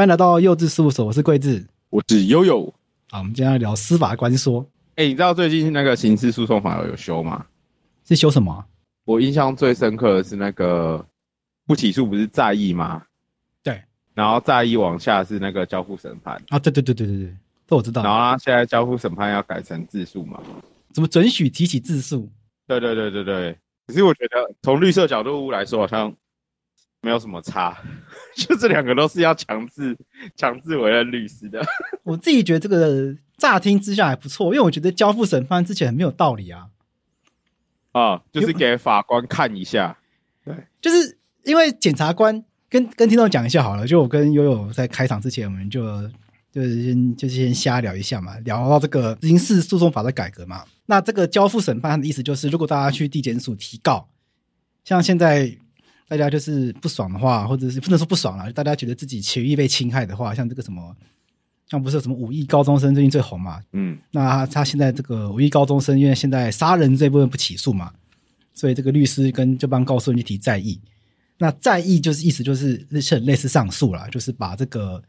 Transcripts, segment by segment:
欢迎来到幼稚事务所，我是桂智，我是悠悠。好，我们今天要聊司法官说。哎、欸，你知道最近那个刑事诉讼法有修吗？是修什么、啊？我印象最深刻的是那个不起诉不是在议吗？对。然后再议往下是那个交付审判啊，对对对对对对，这我知道。然后他现在交付审判要改成自诉嘛？怎么准许提起自诉？对对对对对。可是我觉得从绿色角度来说，好像。没有什么差，就这两个都是要强制强制委任律师的。我自己觉得这个乍听之下还不错，因为我觉得交付审判之前很没有道理啊。啊，就是给法官看一下。对，就是因为检察官跟跟听众讲一下好了，就我跟悠悠在开场之前，我们就就是先就是先瞎聊一下嘛，聊到这个刑事诉讼法的改革嘛。那这个交付审判的意思就是，如果大家去地检署提告，像现在。大家就是不爽的话，或者是不能说不爽了，大家觉得自己权益被侵害的话，像这个什么，像不是有什么五亿高中生最近最红嘛？嗯，那他，他现在这个五亿高中生，因为现在杀人这部分不起诉嘛，所以这个律师跟这帮告诉人去提再议。那再议就是意思就是是很类似上诉啦，就是把这个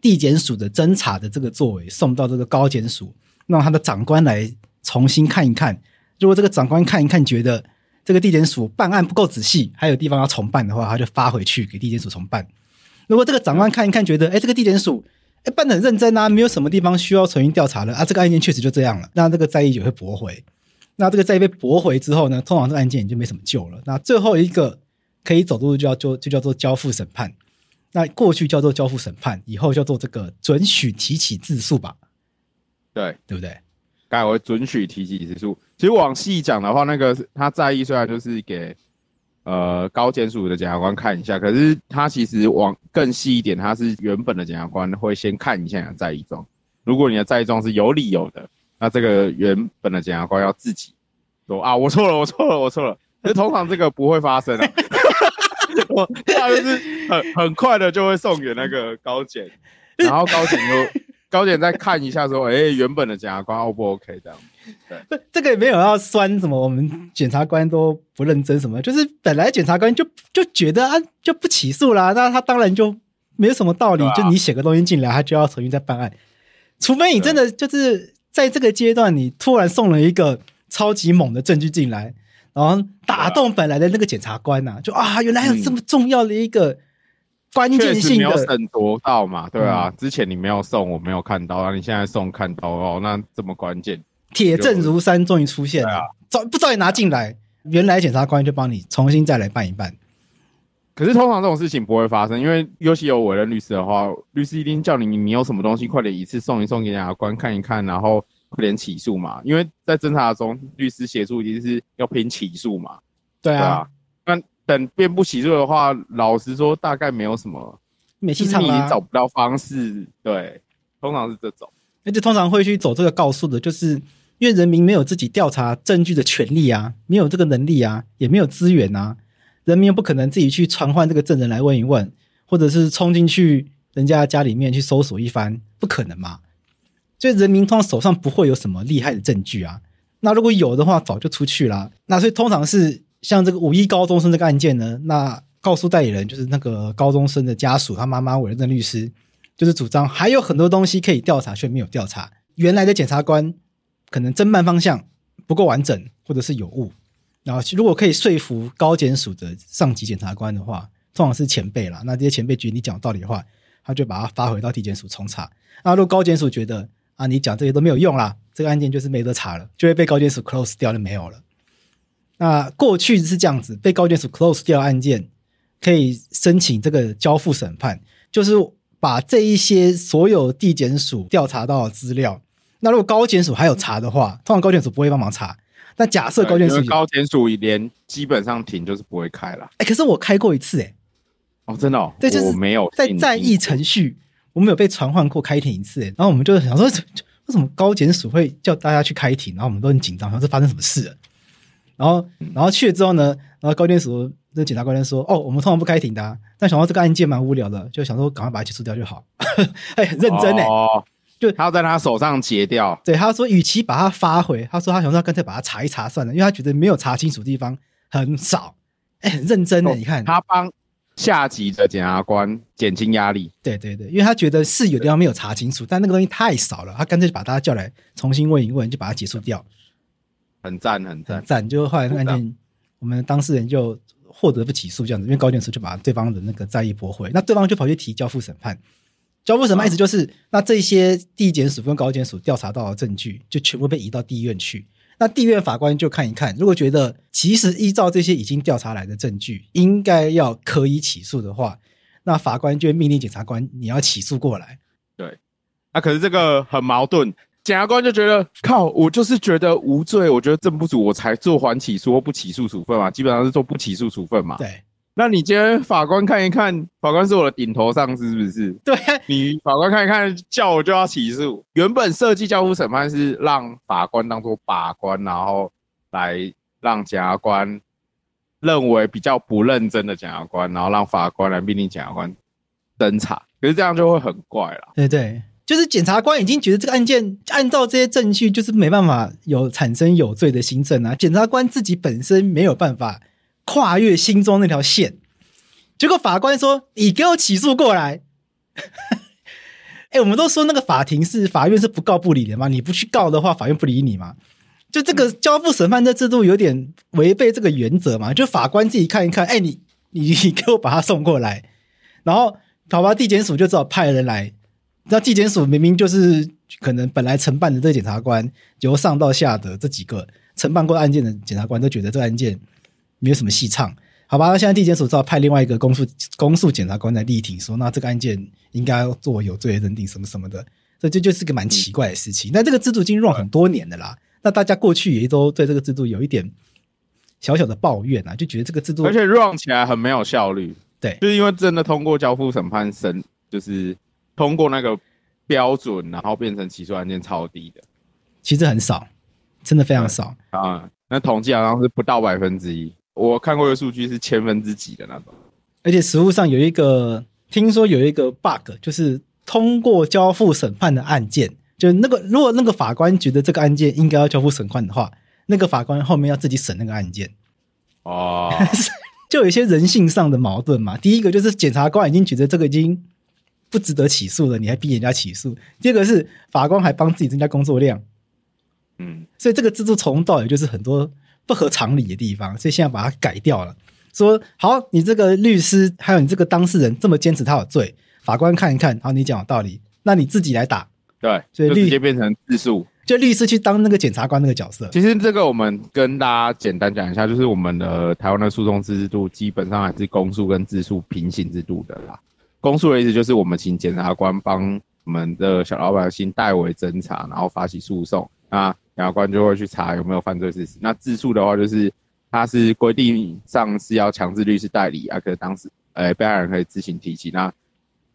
地检署的侦查的这个作为送到这个高检署，让他的长官来重新看一看。如果这个长官看一看觉得。这个地检署办案不够仔细，还有地方要重办的话，他就发回去给地检署重办。如果这个长官看一看，觉得哎，这个地检署哎办的很认真啊，没有什么地方需要重新调查了啊，这个案件确实就这样了，那这个再议就会驳回。那这个再议被驳回之后呢，通常这个案件也就没什么救了。那最后一个可以走的路就叫就就叫做交付审判。那过去叫做交付审判，以后叫做这个准许提起自诉吧？对，对不对？改为准许提起自诉。其实往细讲的话，那个他在意虽然就是给呃高检署的检察官看一下，可是他其实往更细一点，他是原本的检察官会先看一下你的在意状。如果你的在意状是有理由的，那这个原本的检察官要自己说啊，我错了，我错了，我错了。可是通常这个不会发生啊，我他就是很很快的就会送给那个高检，然后高检就高检再看一下说，哎、欸，原本的检察官 O 不 OK 这样。对，这个也没有要酸什么，我们检察官都不认真什么，就是本来检察官就就觉得啊，就不起诉啦，那他当然就没有什么道理，啊、就你写个东西进来，他就要重新再办案，除非你真的就是在这个阶段，你突然送了一个超级猛的证据进来，然后打动本来的那个检察官呐、啊，就啊，原来有这么重要的一个关键性的，没有审夺到嘛，对啊，之前你没有送，我没有看到，然后你现在送看到哦，那这么关键。铁证如山，终于出现了。早不早点拿进来，原来检察官就帮你重新再来办一办。可是通常这种事情不会发生，因为尤其有委任律师的话，律师一定叫你，你有什么东西快点一次送一送给检察官看一看，然后快点起诉嘛。因为在侦查中，律师协助一定是要拼起诉嘛。对啊，那等辩不起诉的话，老实说，大概没有什么，没戏唱啊，你找不到方式。对，通常是这种，而且通常会去走这个告诉的，就是。因为人民没有自己调查证据的权利啊，没有这个能力啊，也没有资源啊，人民又不可能自己去传唤这个证人来问一问，或者是冲进去人家家里面去搜索一番，不可能嘛。所以人民通常手上不会有什么厉害的证据啊。那如果有的话，早就出去了。那所以通常是像这个五一高中生这个案件呢，那告诉代理人就是那个高中生的家属，他妈妈委任的律师，就是主张还有很多东西可以调查却没有调查，原来的检察官。可能侦办方向不够完整，或者是有误。然后，如果可以说服高检署的上级检察官的话，通常是前辈啦。那这些前辈觉得你讲道理的话，他就把它发回到地检署重查。那如果高检署觉得啊，你讲这些都没有用啦，这个案件就是没得查了，就会被高检署 close 掉就没有了。那过去是这样子，被高检署 close 掉案件，可以申请这个交付审判，就是把这一些所有地检署调查到的资料，那如果高检署还有查的话，通常高检署不会帮忙查。那假设高检署高检署连基本上庭就是不会开了。哎，可是我开过一次哎、欸。哦，真的哦，对，就是没有在在议程序，我们有被传唤过开庭一次哎，然后我们就想说，为什么高检署会叫大家去开庭？然后我们都很紧张，想这发生什么事了？然后，然后去了之后呢，然后高检署那检察官说：“哦，我们通常不开庭的、啊，但想到这个案件蛮无聊的，就想说赶快把它结束掉就好。”哎，很认真哎，哦，就他要在他手上截掉。对，他说，与其把它发回，他说他想说干脆把它查一查算了，因为他觉得没有查清楚的地方很少。哎，很认真的、哦，你看他帮。下级的检察官减轻压力，对对对，因为他觉得是有地方没有查清楚，但那个东西太少了，他干脆就把大家叫来重新问一问，就把它结束掉。很赞，很赞，赞！就后来那个案件，我们当事人就获得不起诉这样子，因为高检署就把对方的那个再议驳回，那对方就跑去提交付审判。交付审判意思就是，那这些地检署跟高检署调查到的证据，就全部被移到地院去。那地院法官就看一看，如果觉得其实依照这些已经调查来的证据，应该要可以起诉的话，那法官就会命令检察官你要起诉过来。对，那可是这个很矛盾，检察官就觉得靠，我就是觉得无罪，我觉得证不足，我才做缓起诉或不起诉处分嘛，基本上是做不起诉处分嘛。对。那你今天法官看一看，法官是我的顶头上司，是不是？对，你法官看一看，叫我就要起诉。原本设计交付审判是让法官当做把关，然后来让检察官认为比较不认真的检察官，然后让法官来命令检察官侦查。可是这样就会很怪了。对对，就是检察官已经觉得这个案件按照这些证据就是没办法有产生有罪的心证啊，检察官自己本身没有办法。跨越心中那条线，结果法官说：“你给我起诉过来。” 哎，我们都说那个法庭是法院是不告不理的嘛，你不去告的话，法院不理你嘛。就这个交付审判的制度有点违背这个原则嘛。就法官自己看一看，哎，你你你给我把他送过来，然后跑吧，地检署就只好派人来。那地检署明明就是可能本来承办的这检察官，由上到下的这几个承办过案件的检察官都觉得这案件。没有什么戏唱，好吧？那现在地检署只好派另外一个公诉公诉检察官来力挺，说那这个案件应该做有罪的认定，什么什么的。这就就是个蛮奇怪的事情。那、嗯、这个制度已经 run 很多年的啦。那大家过去也都对这个制度有一点小小的抱怨啊，就觉得这个制度而且 run 起来很没有效率。对，就是因为真的通过交付审判审，就是通过那个标准，然后变成起诉案件超低的，其实很少，真的非常少啊。那统计好像是不到百分之一。我看过的数据是千分之几的那种，而且实物上有一个，听说有一个 bug，就是通过交付审判的案件，就那个如果那个法官觉得这个案件应该要交付审判的话，那个法官后面要自己审那个案件，哦，就有一些人性上的矛盾嘛。第一个就是检察官已经觉得这个已经不值得起诉了，你还逼人家起诉；第二个是法官还帮自己增加工作量，嗯，所以这个制度从头到尾就是很多。不合常理的地方，所以现在把它改掉了。说好，你这个律师还有你这个当事人这么坚持他有罪，法官看一看，好，你讲有道理，那你自己来打。对，所以直接变成自诉，就律师去当那个检察官那个角色。其实这个我们跟大家简单讲一下，就是我们的台湾的诉讼制度基本上还是公诉跟自诉平行制度的啦。公诉的意思就是我们请检察官帮我们的小老百姓代为侦查，然后发起诉讼。那检察官就会去查有没有犯罪事实。那自诉的话，就是他是规定上是要强制律师代理啊，可是当时呃被害人可以自行提起。那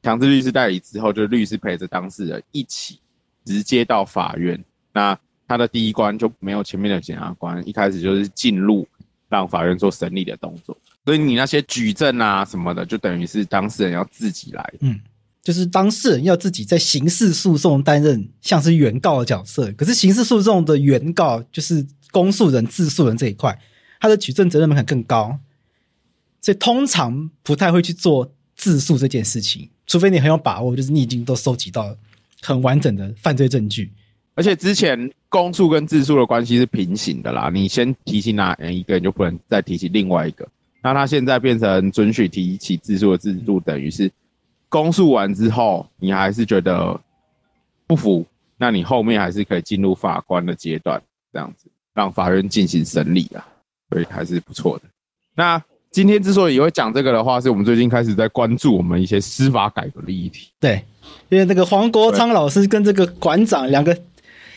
强制律师代理之后，就律师陪着当事人一起直接到法院。那他的第一关就没有前面的检察官，一开始就是进入让法院做审理的动作。所以你那些举证啊什么的，就等于是当事人要自己来。嗯。就是当事人要自己在刑事诉讼担任像是原告的角色，可是刑事诉讼的原告就是公诉人、自诉人这一块，他的举证责任门槛更高，所以通常不太会去做自诉这件事情，除非你很有把握，就是你已经都收集到很完整的犯罪证据。而且之前公诉跟自诉的关系是平行的啦，你先提起哪一个人，就不能再提起另外一个。那他现在变成准许提起自诉的制度，等于是。公诉完之后，你还是觉得不服，那你后面还是可以进入法官的阶段，这样子让法院进行审理啊，所以还是不错的。那今天之所以会讲这个的话，是我们最近开始在关注我们一些司法改革的议题。对，因为那个黄国昌老师跟这个馆长两个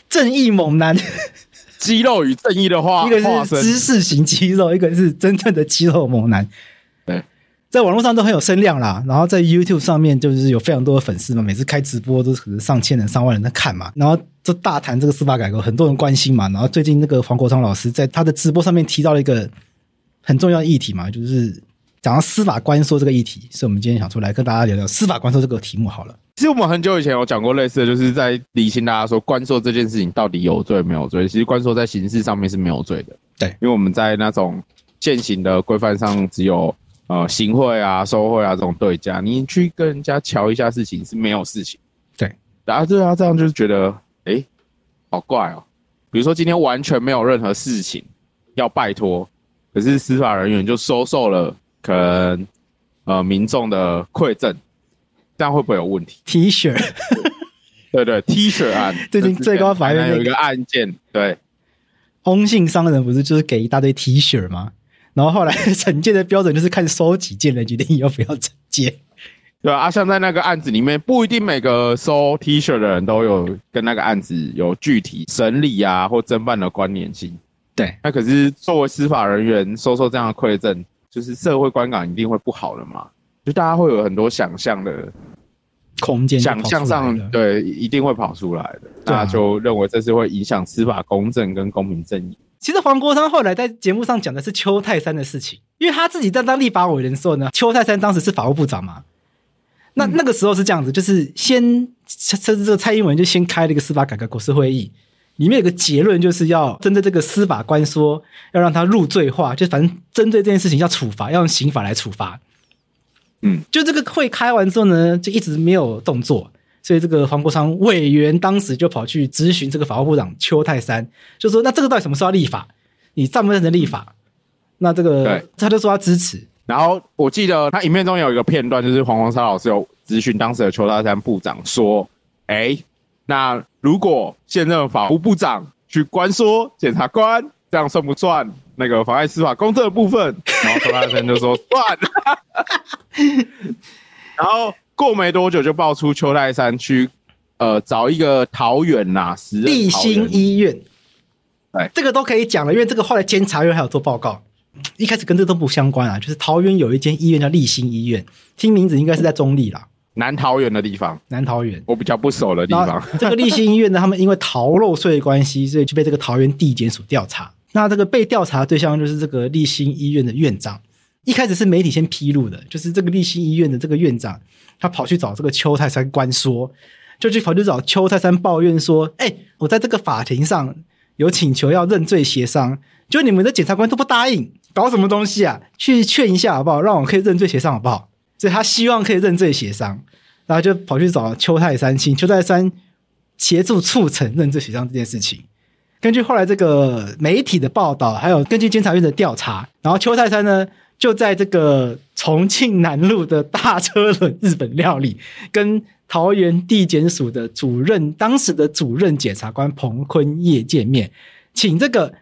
正义猛男，肌肉与正义的话，一个是知识型肌肉，一个是真正的肌肉猛男。在网络上都很有声量啦，然后在 YouTube 上面就是有非常多的粉丝嘛，每次开直播都是可能上千人、上万人在看嘛，然后就大谈这个司法改革，很多人关心嘛。然后最近那个黄国昌老师在他的直播上面提到了一个很重要的议题嘛，就是讲到司法官说这个议题，所以我们今天想出来跟大家聊聊司法官说这个题目好了。其实我们很久以前有讲过类似的，就是在理清大家说官说这件事情到底有罪没有罪。其实官说在刑事上面是没有罪的，对，因为我们在那种现行的规范上只有。呃，行贿啊、收贿啊这种对价，你去跟人家瞧一下事情是没有事情。对，然后对啊，这样就是觉得，哎、欸，好怪哦。比如说今天完全没有任何事情要拜托，可是司法人员就收受了可能呃民众的馈赠，这样会不会有问题？T 恤，对，对对，T 恤案，最近最高法院有一个案件，对，翁姓商人不是就是给一大堆 T 恤吗？然后后来 惩戒的标准就是看收几件来决定要不要惩戒，对啊，像在那个案子里面，不一定每个收 T 恤的人都有跟那个案子有具体审理啊或侦办的关联性。对，那可是作为司法人员收受这样的馈赠，就是社会观感一定会不好的嘛？就大家会有很多想象的空间，想象上对一定会跑出来的，大家就认为这是会影响司法公正跟公平正义。其实黄国昌后来在节目上讲的是邱泰山的事情，因为他自己在当立法委员的时候呢，邱泰山当时是法务部长嘛。那那个时候是这样子，就是先甚至这个蔡英文就先开了一个司法改革国是会议，里面有个结论就是要针对这个司法官说要让他入罪化，就反正针对这件事情要处罚，要用刑法来处罚。嗯，就这个会开完之后呢，就一直没有动作。所以这个黄国昌委员当时就跑去咨询这个法务部长邱泰山，就说：“那这个到底什么时候要立法？你赞不赞成立法？”那这个对他就说他支持。然后我记得他影片中有一个片段，就是黄国昌老师有咨询当时的邱泰山部长说：“哎，那如果现任法务部长去关说检察官，这样算不算那个妨碍司法公正的部分？”然后邱泰山就说：“算。”然后。过没多久就爆出邱泰山去，呃，找一个桃园呐，时任立新医院，对，这个都可以讲了，因为这个后来监察院还有做报告，一开始跟这都不相关啊，就是桃园有一间医院叫立新医院，听名字应该是在中立啦，南桃园的地方，南桃园，我比较不熟的地方。这个立新医院呢，他们因为逃漏税的关系，所以就被这个桃园地检署调查。那这个被调查的对象就是这个立新医院的院长，一开始是媒体先披露的，就是这个立新医院的这个院长。他跑去找这个邱泰山官说，就去跑去找邱泰山抱怨说：“哎、我在这个法庭上有请求要认罪协商，就你们的检察官都不答应，搞什么东西啊？去劝一下好不好？让我可以认罪协商好不好？”所以他希望可以认罪协商，然后就跑去找邱泰山，请邱泰山协助促成认罪协商这件事情。根据后来这个媒体的报道，还有根据监察院的调查，然后邱泰山呢，就在这个重庆南路的大车轮日本料理，跟桃园地检署的主任，当时的主任检察官彭坤业见面，请这个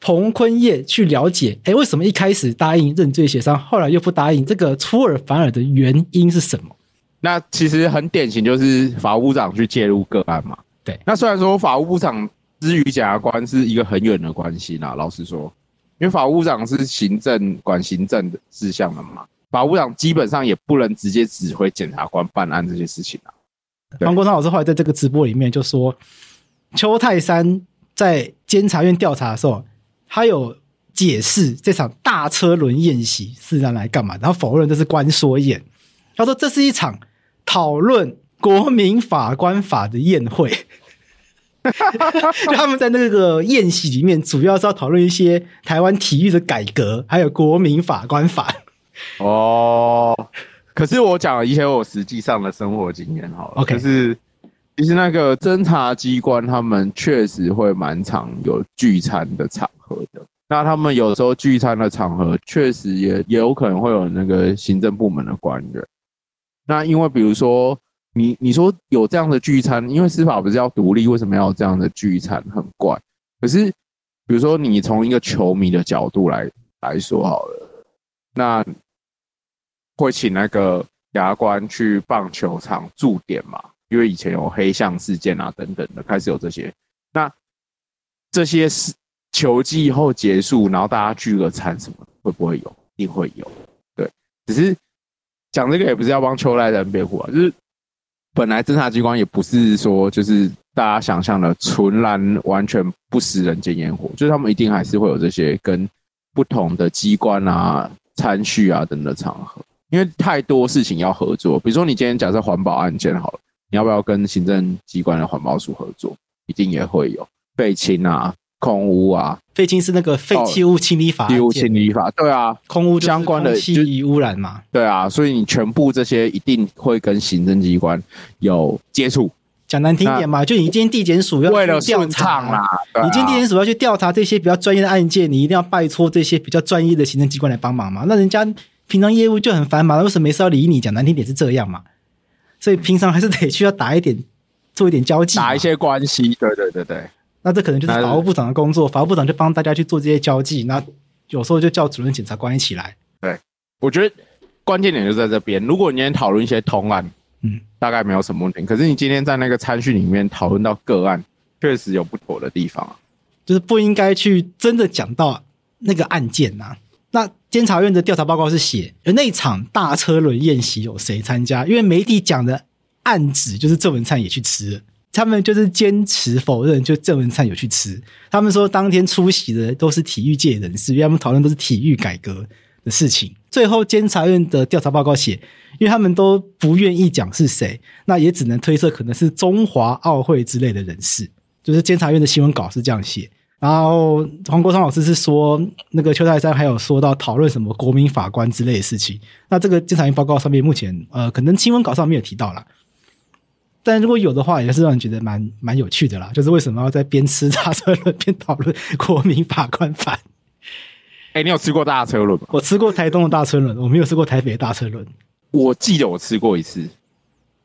彭坤业去了解，哎，为什么一开始答应认罪协商，后来又不答应？这个出尔反尔的原因是什么？那其实很典型，就是法务部长去介入个案嘛。对，那虽然说法务部长之于检察官是一个很远的关系啦，老实说。因为法务部长是行政管行政的事项的嘛，法务长基本上也不能直接指挥检察官办案这些事情啊。黄国昌老师后来在这个直播里面就说，邱泰山在监察院调查的时候，他有解释这场大车轮宴席是让来干嘛，然后否认这是官说宴。他说这是一场讨论国民法官法的宴会。就 他们在那个宴席里面，主要是要讨论一些台湾体育的改革，还有国民法官法。哦，可是我讲了一些我实际上的生活经验，好了，OK，就是其实那个侦查机关他们确实会蛮常有聚餐的场合的。那他们有时候聚餐的场合，确实也也有可能会有那个行政部门的官员。那因为比如说。你你说有这样的聚餐，因为司法不是要独立，为什么要有这样的聚餐？很怪。可是，比如说你从一个球迷的角度来来说好了，那会请那个牙官去棒球场驻点嘛？因为以前有黑象事件啊等等的，开始有这些。那这些是球季以后结束，然后大家聚个餐什么，会不会有？一定会有。对，只是讲这个也不是要帮邱赖人辩护啊，就是。本来侦查机关也不是说就是大家想象的纯然完全不食人间烟火，就是他们一定还是会有这些跟不同的机关啊、餐叙啊等等的场合，因为太多事情要合作。比如说你今天假设环保案件好了，你要不要跟行政机关的环保署合作？一定也会有废清啊。空污啊，废清是那个废弃物清理法，废物清理法，对啊，空污相关的气污染嘛，对啊，所以你全部这些一定会跟行政机关有接触。讲难听点嘛，就你今天地检署要为了调查啦，你今天地检署要去调查这些比较专业的案件，你一定要拜托这些比较专业的行政机关来帮忙嘛。那人家平常业务就很繁忙，为什么没事要理你？讲难听点是这样嘛，所以平常还是得需要打一点，做一点交际，打一些关系。对对对对。那这可能就是法务部长的工作，法务部长就帮大家去做这些交际。那有时候就叫主任检察官一起来。对，我觉得关键点就在这边。如果你今天讨论一些通案，嗯，大概没有什么问题。可是你今天在那个参训里面讨论到个案，确实有不妥的地方，就是不应该去真的讲到那个案件呐、啊。监察院的调查报告是写，而那场大车轮宴席有谁参加？因为媒体讲的案子就是郑文灿也去吃了。他们就是坚持否认，就郑文灿有去吃。他们说当天出席的都是体育界人士，因为他们讨论都是体育改革的事情。最后监察院的调查报告写，因为他们都不愿意讲是谁，那也只能推测可能是中华奥会之类的人士。就是监察院的新闻稿是这样写。然后黄国昌老师是说，那个邱泰山还有说到讨论什么国民法官之类的事情。那这个监察院报告上面目前呃，可能新闻稿上没有提到啦。但如果有的话，也是让人觉得蛮蛮有趣的啦。就是为什么要在边吃大车轮边讨论国民法官法？哎、欸，你有吃过大车轮吗？我吃过台东的大车轮，我没有吃过台北的大车轮。我记得我吃过一次，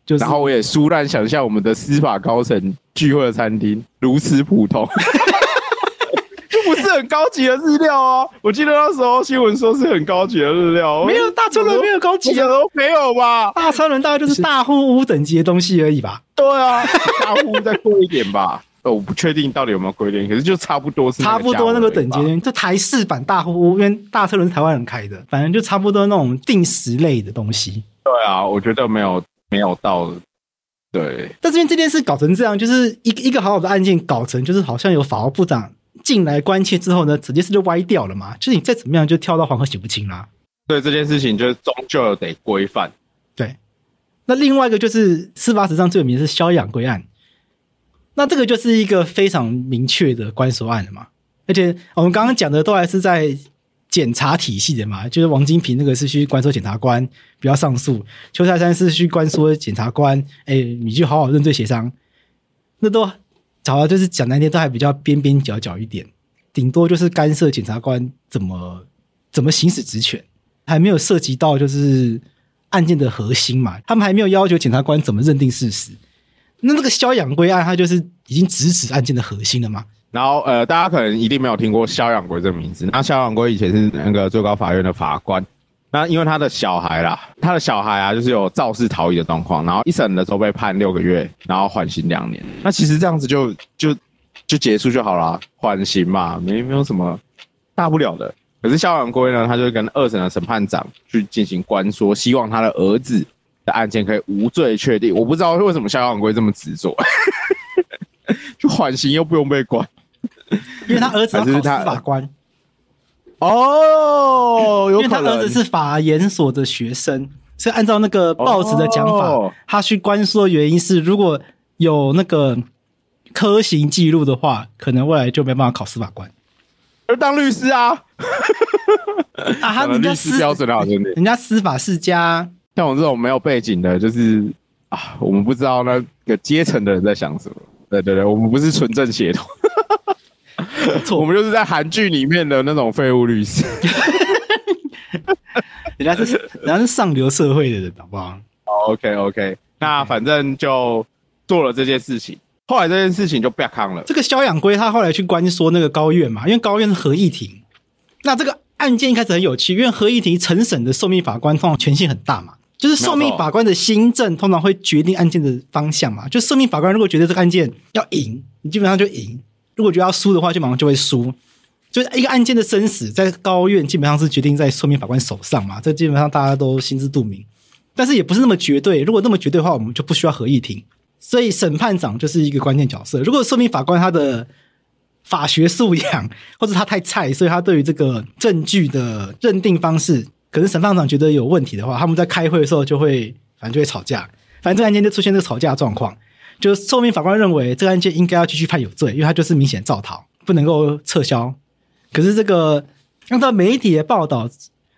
就是然后我也舒然想象我们的司法高层聚会的餐厅如此普通。不是很高级的日料哦！我记得那时候新闻说是很高级的日料，没有大车轮没有高级的，没有吧？大车轮大概就是大户屋等级的东西而已吧？对啊，大户屋再贵一点吧？呃，我不确定到底有没有贵一点，可是就差不多是差不多那个等级，就台式版大户屋，因为大车轮是台湾人开的，反正就差不多那种定时类的东西。对啊，我觉得没有没有到，对。但是因为这件事搞成这样，就是一个一个好好的案件搞成，就是好像有法务部长。进来关切之后呢，整件事就歪掉了嘛。就是你再怎么样，就跳到黄河洗不清啦。对这件事情，就是终究得规范。对，那另外一个就是司法史上最有名的是肖养归案。那这个就是一个非常明确的关说案了嘛。而且我们刚刚讲的都还是在检察体系的嘛，就是王金平那个是去关说检察官不要上诉，邱泰山是去关说检察官，哎，你就好好认罪协商，那都。找到就是讲难听都还比较边边角角一点，顶多就是干涉检察官怎么怎么行使职权，还没有涉及到就是案件的核心嘛。他们还没有要求检察官怎么认定事实。那这个肖养圭案，它就是已经直指案件的核心了嘛。然后呃，大家可能一定没有听过肖养圭这个名字。那肖养圭以前是那个最高法院的法官。那因为他的小孩啦，他的小孩啊，就是有肇事逃逸的状况，然后一审的时候被判六个月，然后缓刑两年。那其实这样子就就就结束就好了，缓刑嘛，没没有什么大不了的。可是萧养圭呢，他就跟二审的审判长去进行关说，希望他的儿子的案件可以无罪确定。我不知道为什么萧养圭这么执着，就缓刑又不用被关，因为他儿子是他法官。哦，有可能，因为他儿子是法研所的学生，所以按照那个报纸的讲法，哦、他去关说的原因是，如果有那个科刑记录的话，可能未来就没办法考司法官，而当律师啊，啊，他们家司标准好兄弟，人家司法世家，像我这种没有背景的，就是啊，我们不知道那个阶层的人在想什么，对对对，我们不是纯正血统。错，我们就是在韩剧里面的那种废物律师，人家是人家是上流社会的人，好不好？好，OK OK，那反正就做了这件事情，后来这件事情就不要康了。这个肖养圭他后来去关说那个高院嘛，因为高院是合议庭，那这个案件一开始很有趣，因为合议庭承审的受命法官通常权限很大嘛。就是受命法官的新政通常会决定案件的方向嘛。就受命法官如果觉得这个案件要赢，你基本上就赢；如果觉得要输的话，就马上就会输。就是一个案件的生死，在高院基本上是决定在受命法官手上嘛。这基本上大家都心知肚明。但是也不是那么绝对。如果那么绝对的话，我们就不需要合议庭。所以审判长就是一个关键角色。如果受命法官他的法学素养 或者他太菜，所以他对于这个证据的认定方式。可是审判长觉得有问题的话，他们在开会的时候就会，反正就会吵架。反正这个案件就出现这个吵架状况，就是受命法官认为这个案件应该要继续判有罪，因为他就是明显造逃，不能够撤销。可是这个按照媒体的报道，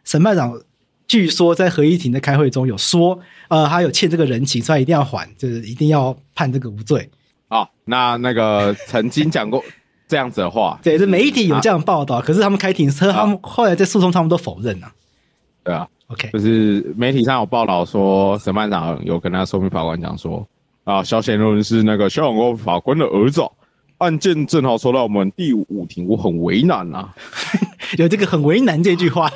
审判长据说在合议庭的开会中有说，呃，他有欠这个人情，所以一定要还，就是一定要判这个无罪。哦，那那个曾经讲过 这样子的话，对，这媒体有这样报道，啊、可是他们开庭时，他们后来在诉讼他们都否认了、啊。对啊，OK，就是媒体上有报道说，审判长有跟他说明法官讲说，啊，小贤伦是那个萧养圭法官的儿子，案件正好说到我们第五庭，我很为难啊，有这个很为难这句话。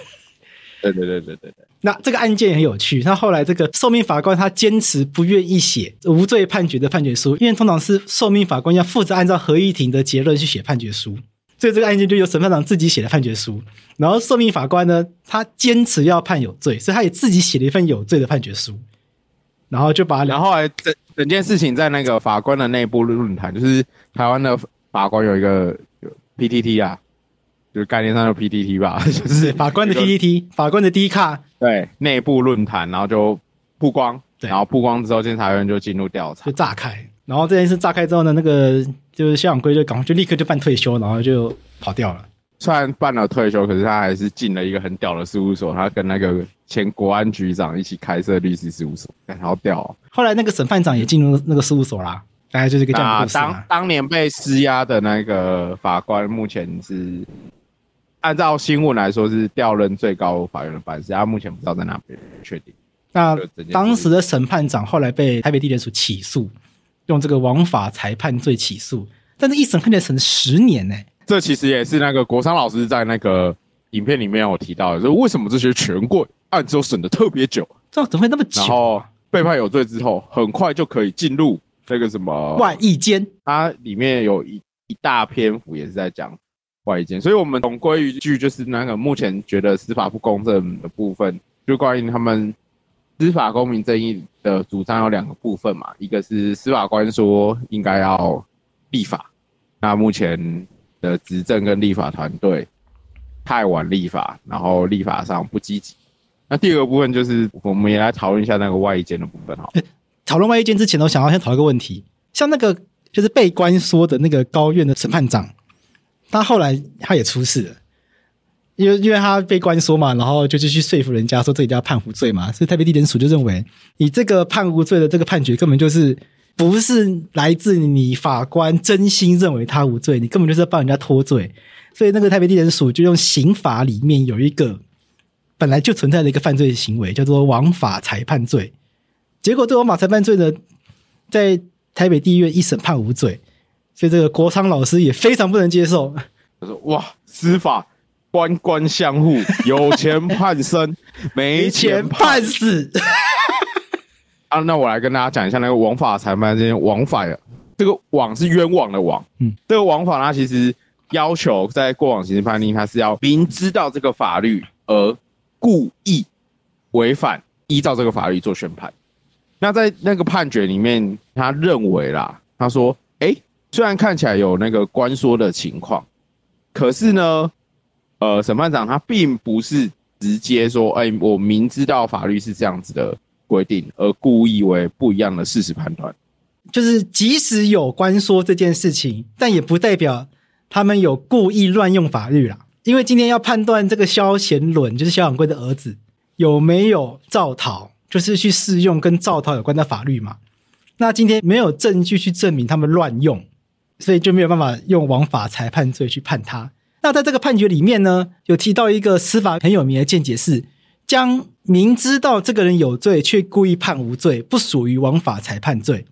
对对对对对对。那这个案件很有趣，那后来这个受命法官他坚持不愿意写无罪判决的判决书，因为通常是受命法官要负责按照合议庭的结论去写判决书。所以这个案件就由审判长自己写的判决书，然后受命法官呢，他坚持要判有罪，所以他也自己写了一份有罪的判决书，然后就把，然后后来整整件事情在那个法官的内部论坛，就是台湾的法官有一个 PTT 啊，就是概念上的 PTT 吧，就是法官的 PTT，法官的 D 卡，对，内部论坛，然后就曝光，对，然后曝光之后，监察院就进入调查，就炸开，然后这件事炸开之后呢，那个。就是萧养圭就赶快就立刻就办退休，然后就跑掉了。虽然办了退休，可是他还是进了一个很屌的事务所。他跟那个前国安局长一起开设律师事务所，好屌哦。后来那个审判长也进入那个事务所啦，大概就是个这样的故事。当当年被施压的那个法官，目前是按照新闻来说是调任最高法院的办事，他目前不知道在哪边，确定。那当时的审判长后来被台北地检署起诉。用这个枉法裁判罪起诉，但是一审判决审十年呢、欸。这其实也是那个国昌老师在那个影片里面有提到的，说为什么这些权贵案子都审的特别久？这样怎么会那么久？然后被判有罪之后，很快就可以进入那个什么外役监。它里面有一一大篇幅也是在讲外役监，所以我们总归一句，就是那个目前觉得司法不公正的部分，就关于他们。司法公平正义的主张有两个部分嘛，一个是司法官说应该要立法，那目前的执政跟立法团队太晚立法，然后立法上不积极。那第二个部分就是我们也来讨论一下那个外役监的部分哈。讨论外役监之前，我想要先讨论一个问题，像那个就是被关说的那个高院的审判长，他后来他也出事了。因为因为他被关说嘛，然后就继续说服人家说这一定要判无罪嘛，所以台北地检署就认为你这个判无罪的这个判决根本就是不是来自你法官真心认为他无罪，你根本就是要帮人家脱罪，所以那个台北地检署就用刑法里面有一个本来就存在的一个犯罪行为叫做枉法裁判罪，结果这枉法裁判罪呢，在台北地院一审判无罪，所以这个国昌老师也非常不能接受，他说哇司法。官官相护，有钱判生，没钱判死。啊，那我来跟大家讲一下那个枉法裁判这些枉法的，这个枉是冤枉的枉。嗯，这个枉法它其实要求在过往刑事判定，它是要明知道这个法律而故意违反，依照这个法律做宣判。那在那个判决里面，他认为啦，他说，哎、欸，虽然看起来有那个关说的情况，可是呢。呃，审判长他并不是直接说，哎、欸，我明知道法律是这样子的规定，而故意为不一样的事实判断。就是即使有关说这件事情，但也不代表他们有故意乱用法律啦。因为今天要判断这个萧贤伦，就是萧养圭的儿子，有没有造逃，就是去适用跟造逃有关的法律嘛。那今天没有证据去证明他们乱用，所以就没有办法用枉法裁判罪去判他。那在这个判决里面呢，有提到一个司法很有名的见解是，将明知道这个人有罪却故意判无罪，不属于枉法裁判罪。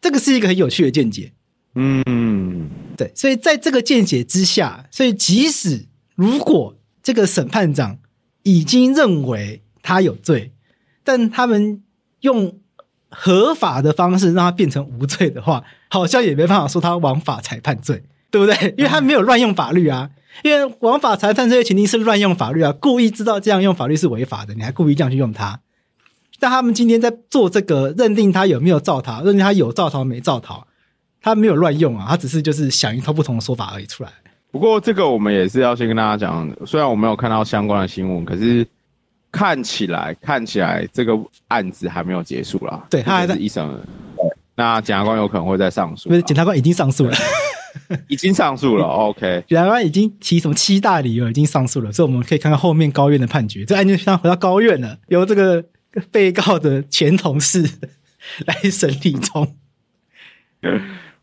这个是一个很有趣的见解。嗯，对，所以在这个见解之下，所以即使如果这个审判长已经认为他有罪，但他们用合法的方式让他变成无罪的话，好像也没办法说他枉法裁判罪，对不对？因为他没有乱用法律啊。因为枉法裁判罪的前提是乱用法律啊，故意知道这样用法律是违法的，你还故意这样去用它。但他们今天在做这个认定他有没有造逃，认定他有造逃没造逃。他没有乱用啊，他只是就是想一套不同的说法而已出来。不过这个我们也是要先跟大家讲，虽然我没有看到相关的新闻，可是看起来看起来这个案子还没有结束啦。对，他还在一审。那检察官有可能会再上诉。不是，检察官已经上诉了，已经上诉了。OK，检察官已经提什么七大理由，已经上诉了，所以我们可以看看后面高院的判决。这案件现在回到高院了，由这个被告的前同事来审理中。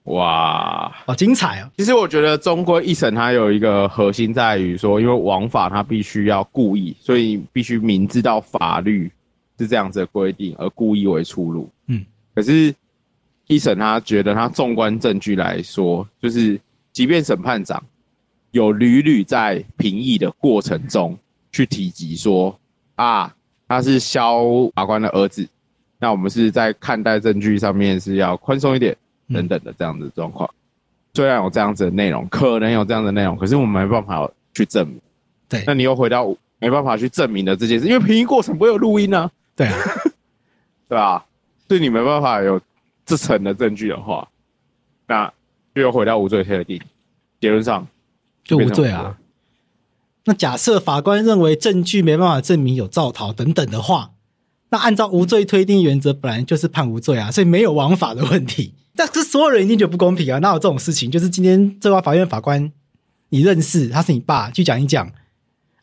哇，好精彩哦！其实我觉得终归一审，它有一个核心在于说，因为枉法它必须要故意，所以必须明知道法律是这样子的规定而故意为出路。嗯，可是一审他觉得他纵观证据来说，就是即便审判长有屡屡在评议的过程中去提及说啊，他是肖法官的儿子，那我们是在看待证据上面是要宽松一点。等等的这样子的状况，虽然有这样子的内容，可能有这样的内容，可是我们没办法去证明。对，那你又回到没办法去证明的这件事，因为评议过程不会有录音呢、啊。对啊，对吧？所以你没办法有这层的证据的话，那就又回到无罪推定，结论上就无罪啊。那假设法官认为证据没办法证明有造逃等等的话，那按照无罪推定原则，本来就是判无罪啊，所以没有枉法的问题。但是所有人一定觉得不公平啊！哪有这种事情？就是今天最高法院法官，你认识他是你爸，去讲一讲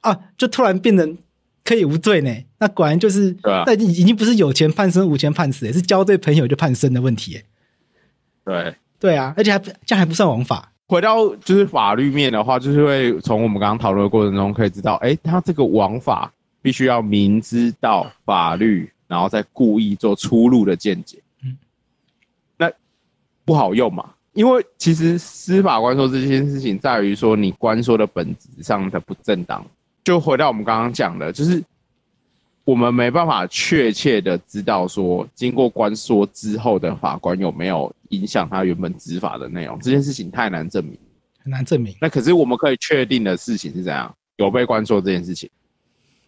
啊，就突然变成可以无罪呢？那果然就是，那已经不是有钱判生，无钱判死，是交对朋友就判生的问题。对对啊，而且还不这样还不算枉法。回到就是法律面的话，就是会从我们刚刚讨论的过程中可以知道，哎，他这个枉法必须要明知道法律，然后再故意做出路的见解。嗯，那不好用嘛？因为其实司法官说这件事情在于说你官说的本质上的不正当。就回到我们刚刚讲的，就是我们没办法确切的知道说经过关说之后的法官有没有影响他原本执法的内容，这件事情太难证明，很难证明。那可是我们可以确定的事情是怎样？有被关说这件事情。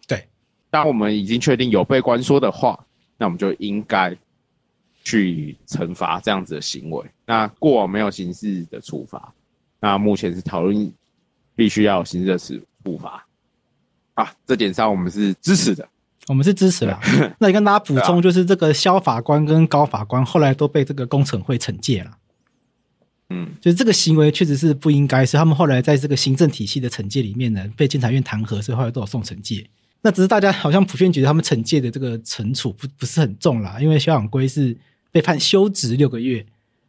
对，当我们已经确定有被关说的话，那我们就应该。去惩罚这样子的行为，那过往没有刑事的处罚，那目前是讨论必须要有刑事的处处罚啊，这点上我们是支持的，我们是支持的。那你跟大家补充，就是这个萧法官跟高法官后来都被这个工程会惩戒了，嗯，就是这个行为确实是不应该，是他们后来在这个行政体系的惩戒里面呢，被监察院弹劾，所以后来都有送惩戒。那只是大家好像普遍觉得他们惩戒的这个惩处不不是很重啦，因为肖养圭是。被判休职六个月，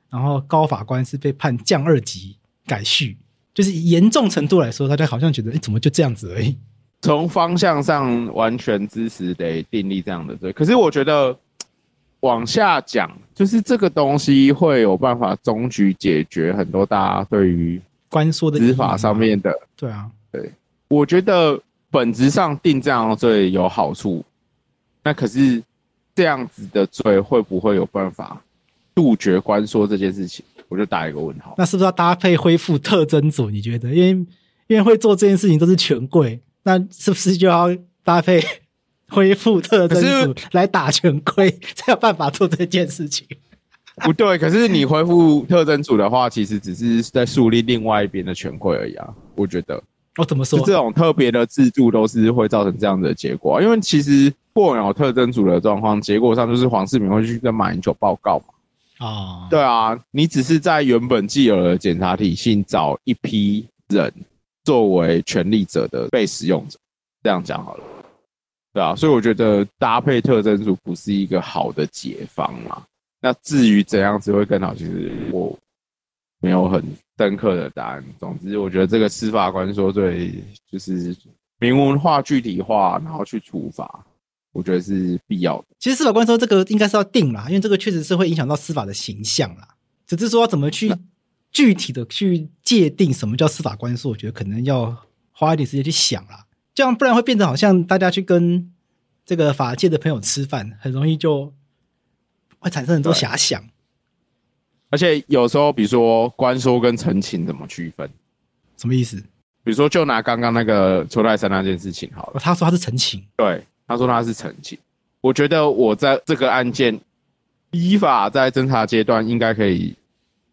然后高法官是被判降二级改叙，就是严重程度来说，大家好像觉得，哎，怎么就这样子而已？从方向上完全支持得订立这样的罪，可是我觉得往下讲，就是这个东西会有办法终局解决很多大家对于官说的执法上面的，对啊，对，我觉得本质上定这样的罪有好处，那可是。这样子的罪会不会有办法杜绝官说这件事情？我就打一个问号。那是不是要搭配恢复特征组？你觉得？因为因为会做这件事情都是权贵，那是不是就要搭配恢复特征组来打权贵，才有办法做这件事情？不对，可是你恢复特征组的话，其实只是在树立另外一边的权贵而已啊。我觉得，我怎么说？这种特别的制度都是会造成这样的结果，因为其实。过有特征组的状况，结果上就是黄世明会去跟马英九报告嘛。啊，对啊，你只是在原本既有的检查体系找一批人作为权力者的被使用者，这样讲好了。对啊，所以我觉得搭配特征组不是一个好的解方嘛。那至于怎样子会更好，其实我没有很深刻的答案。总之，我觉得这个司法官说对，就是明文化、具体化，然后去处罚。我觉得是必要的。其实司法官说这个应该是要定啦，因为这个确实是会影响到司法的形象啦。只是说要怎么去具体的去界定什么叫司法官说，我觉得可能要花一点时间去想啦。这样不然会变成好像大家去跟这个法界的朋友吃饭，很容易就会产生很多遐想。而且有时候，比如说官说跟陈情怎么区分？什么意思？比如说，就拿刚刚那个邱泰山那件事情好了。他说他是陈情，对，他说他是陈情。我觉得我在这个案件依法在侦查阶段应该可以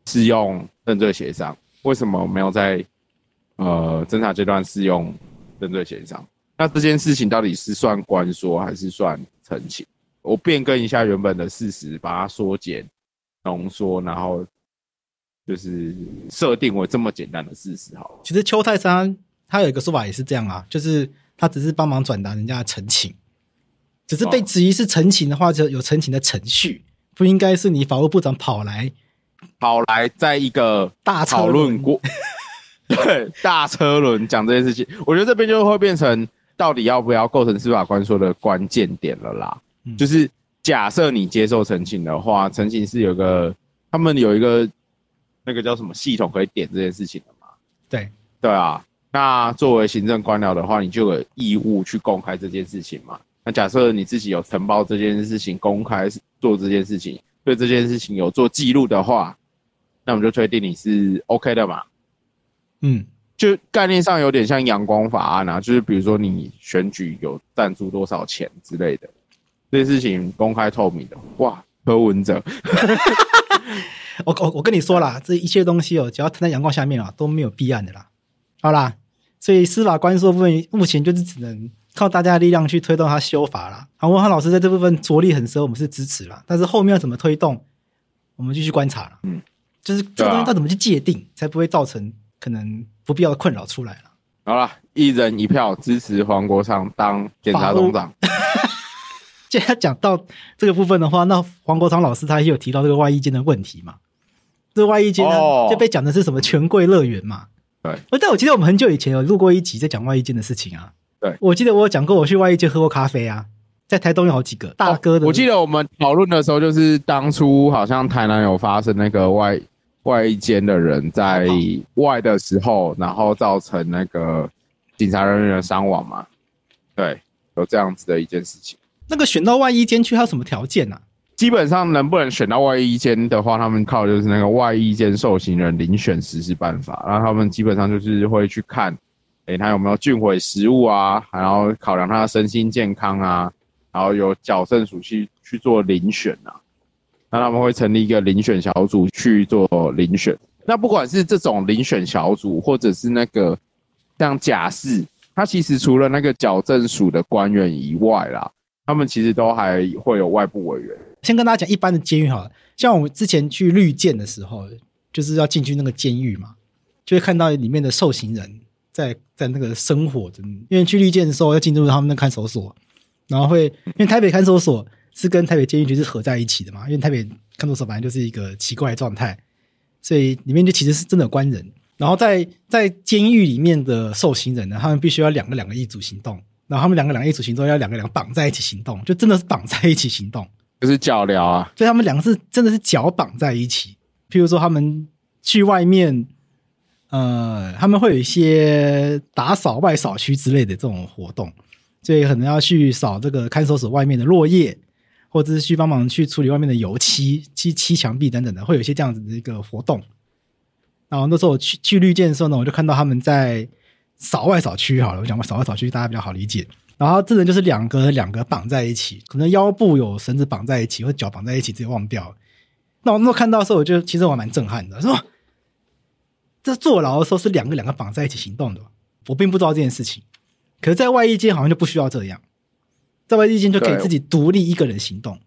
适用认罪协商，为什么没有在呃侦查阶段适用认罪协商？那这件事情到底是算官说还是算澄清？我变更一下原本的事实，把它缩减浓缩，然后。就是设定为这么简单的事实，好了。其实邱泰山他有一个说法也是这样啊，就是他只是帮忙转达人家的陈情，只是被质疑是陈情的话，就有陈情的程序，不应该是你法务部长跑来跑来在一个大讨论过，对大车轮讲这件事情，我觉得这边就会变成到底要不要构成司法官说的关键点了啦。嗯、就是假设你接受陈情的话，陈情是有个他们有一个。那个叫什么系统可以点这件事情的嘛？对对啊，那作为行政官僚的话，你就有义务去公开这件事情嘛。那假设你自己有承包这件事情，公开做这件事情，对这件事情有做记录的话，那我们就推定你是 OK 的嘛。嗯，就概念上有点像阳光法案啊，就是比如说你选举有赞助多少钱之类的，这些事情公开透明的，哇，柯文哲。我我我跟你说啦，这一切东西哦，只要摊在阳光下面啊，都没有弊案的啦。好啦，所以司法官说部分目前就是只能靠大家的力量去推动他修法啦。好，文翰老师在这部分着力很深，我们是支持啦。但是后面要怎么推动，我们继续观察了。嗯，就是这个东西要怎么去界定，才不会造成可能不必要的困扰出来了。好了，一人一票支持黄国昌当检察总长。既然讲到这个部分的话，那黄国昌老师他也有提到这个外衣间的问题嘛？这个外衣间呢，就被讲的是什么权贵乐园嘛？对。但我记得我们很久以前有录过一集在讲外衣间的事情啊。对。我记得我有讲过我去外衣间喝过咖啡啊，在台东有好几个大哥的。我记得我们讨论的时候，就是当初好像台南有发生那个外外衣间的人在外的时候，然后造成那个警察人员的伤亡嘛？对，有这样子的一件事情。那个选到外衣间去，还有什么条件呢、啊？基本上能不能选到外衣间的话，他们靠就是那个外衣间受刑人遴选实施办法。然后他们基本上就是会去看，诶，他有没有菌毁食物啊，然后考量他的身心健康啊，然后有矫正署去去做遴选啊。那他们会成立一个遴选小组去做遴选。那不管是这种遴选小组，或者是那个像假释，他其实除了那个矫正署的官员以外啦。他们其实都还会有外部委员。先跟大家讲一般的监狱好，像我们之前去绿建的时候，就是要进去那个监狱嘛，就会看到里面的受刑人在在那个生活着。因为去绿建的时候要进入他们的看守所，然后会因为台北看守所是跟台北监狱局是合在一起的嘛，因为台北看守所本来就是一个奇怪的状态，所以里面就其实是真的有关人。然后在在监狱里面的受刑人呢，他们必须要两个两个一组行动。然后他们两个两个一组行动，要两个两个绑在一起行动，就真的是绑在一起行动，就是脚镣啊。所以他们两个是真的是脚绑在一起。譬如说他们去外面，呃，他们会有一些打扫外扫区之类的这种活动，所以可能要去扫这个看守所外面的落叶，或者是去帮忙去处理外面的油漆、漆漆墙壁等等的，会有一些这样子的一个活动。然后那时候我去去绿建的时候呢，我就看到他们在。扫外扫区好了，我讲过扫外扫区大家比较好理解。然后这人就是两个两个绑在一起，可能腰部有绳子绑在一起，或脚绑在一起，直接忘掉。那我那时候看到的时候，我就其实我还蛮震撼的，说这坐牢的时候是两个两个绑在一起行动的，我并不知道这件事情。可是，在外衣间好像就不需要这样，在外衣间就可以自己独立一个人行动，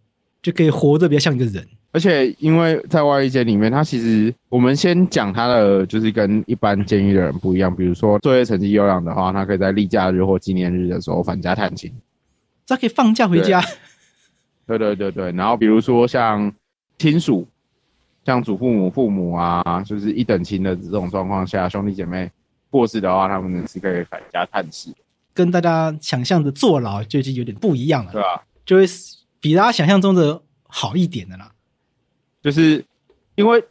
就可以活得比较像一个人。而且，因为在外衣间里面，他其实我们先讲他的，就是跟一般监狱的人不一样。比如说，作业成绩优良的话，他可以在例假日或纪念日的时候返家探亲，他可以放假回家。对对对对，然后比如说像亲属，像祖父母、父母啊，就是一等亲的这种状况下，兄弟姐妹过世的话，他们是可以返家探视。跟大家想象的坐牢就已经有点不一样了，对啊，就会比大家想象中的好一点的啦。就是因为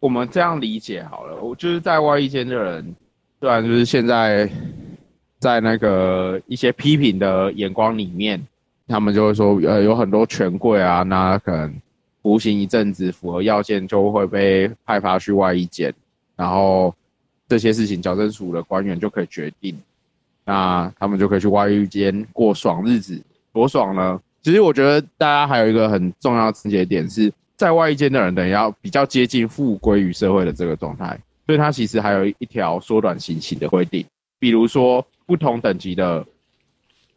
我们这样理解好了，我就是在外役间的人，虽然就是现在在那个一些批评的眼光里面，他们就会说，呃，有很多权贵啊，那可能服刑一阵子符合要件，就会被派发去外役间，然后这些事情矫正署的官员就可以决定。那他们就可以去外遇间过爽日子，多爽呢？其实我觉得大家还有一个很重要的症结点是，在外遇间的人等于要比较接近复归于社会的这个状态，所以他其实还有一条缩短刑期的规定，比如说不同等级的